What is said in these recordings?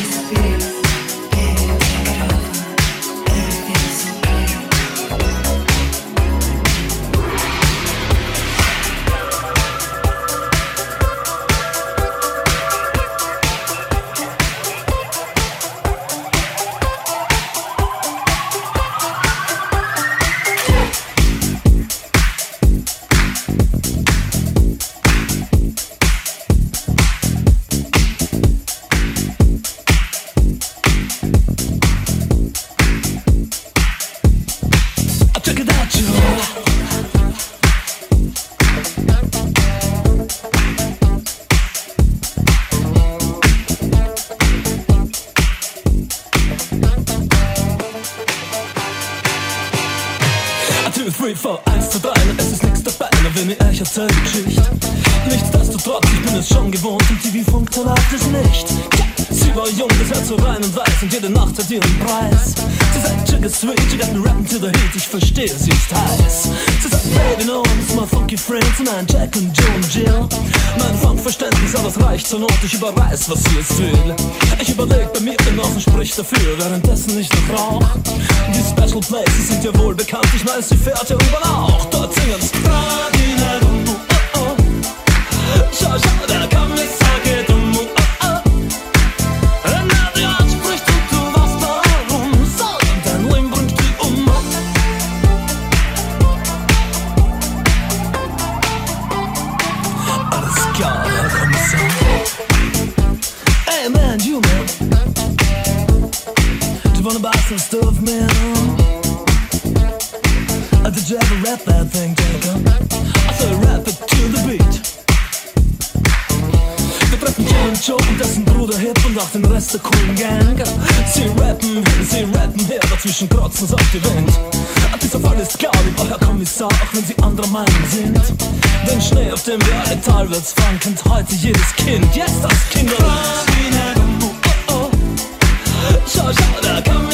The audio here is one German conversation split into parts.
experience. Zur Not, ich überreiß, was sie jetzt will. Ich überleg bei mir hinaus und sprich dafür, währenddessen ich noch rauch. Die Special Places sind ja wohl bekannt, ich weiß, sie fährt ja irgendwann auch. Dort singen's. Oh, oh. Schau, schau, der coolen Gang. Sie rappen, sie rappen her, dazwischen krotzen sie auf die Wind. Dieser Fall ist klar, lieber Herr Kommissar, auch wenn Sie anderer Meinung sind. Den Schnee, auf dem wir alle talwärts fahren, kennt heute jedes Kind, jetzt das Kinderlied. Oh, oh. Schau, schau, Kommissar geht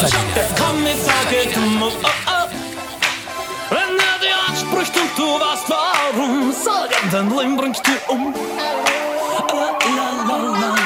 Der kann mir sagen, oh, oh. Wenn er dir anspricht und du weißt warum, sag ihm, dein Leben bringt dir um. La, la, la, la, la.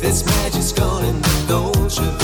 This magic's gone gonna indulge you.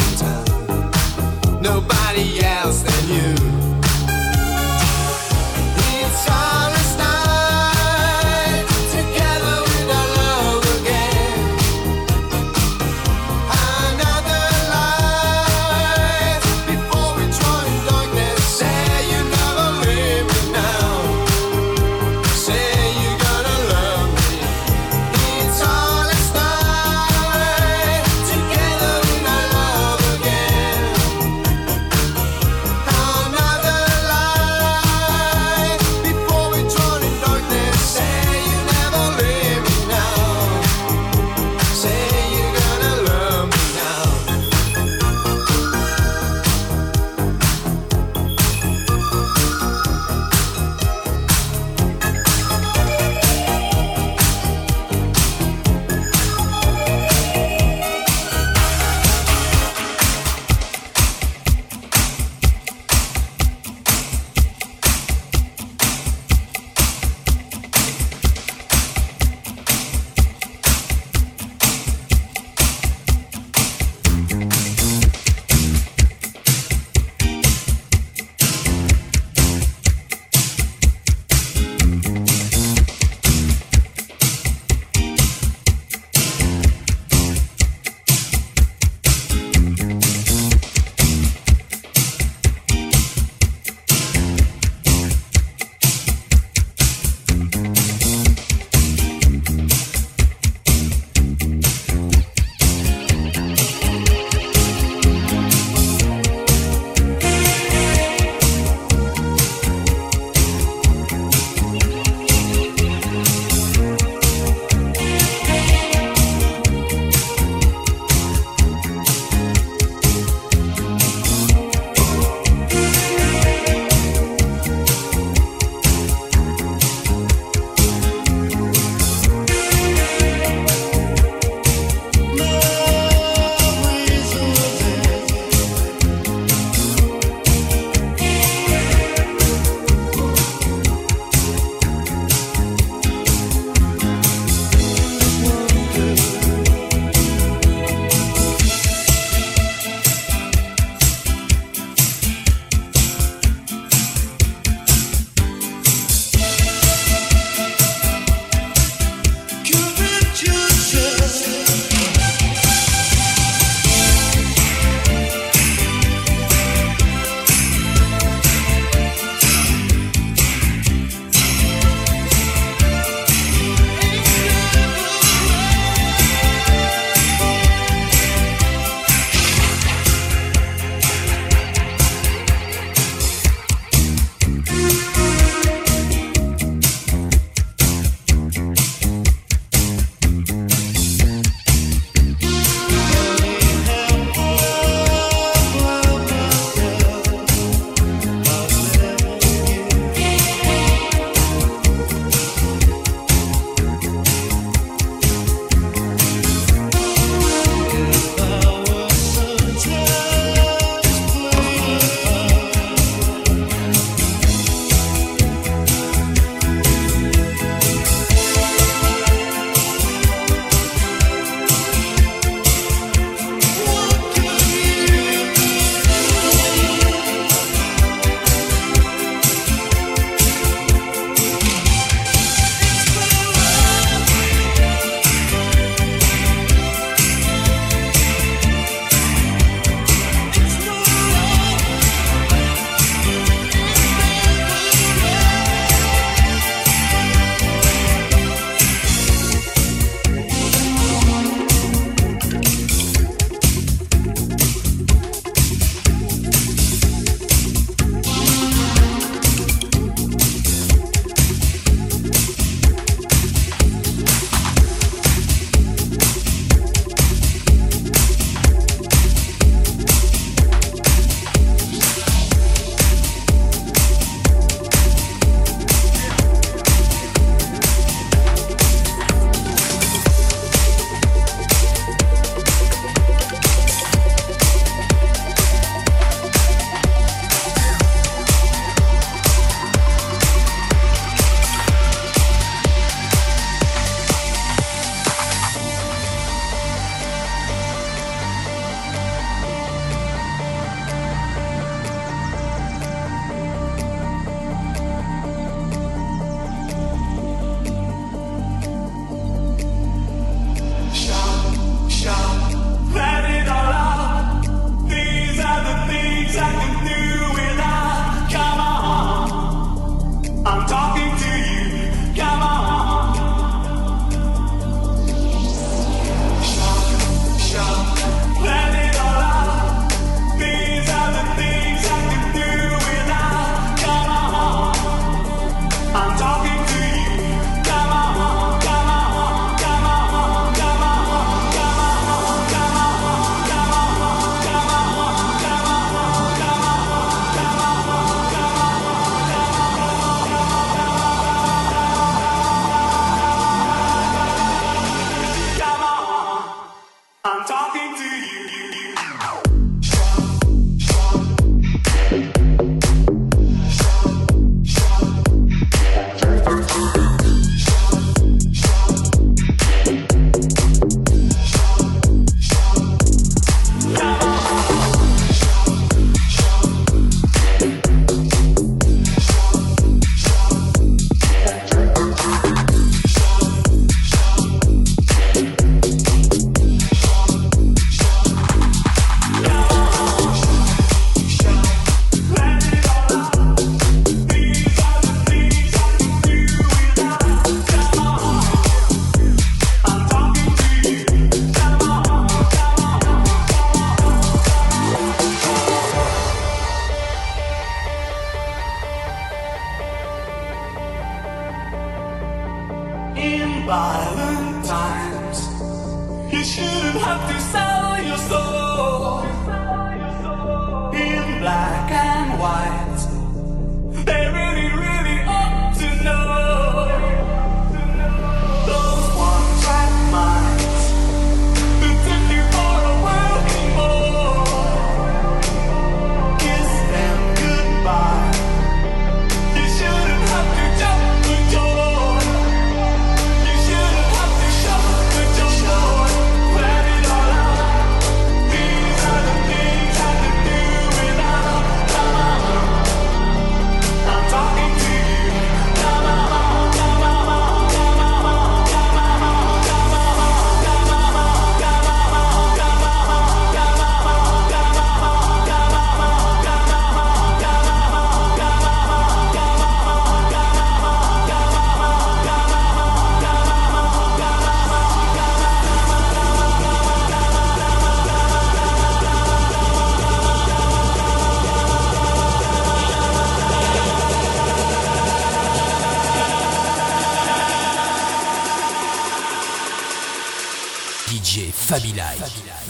Fabi Live.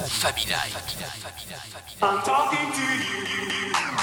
Fabi Live. I'm talking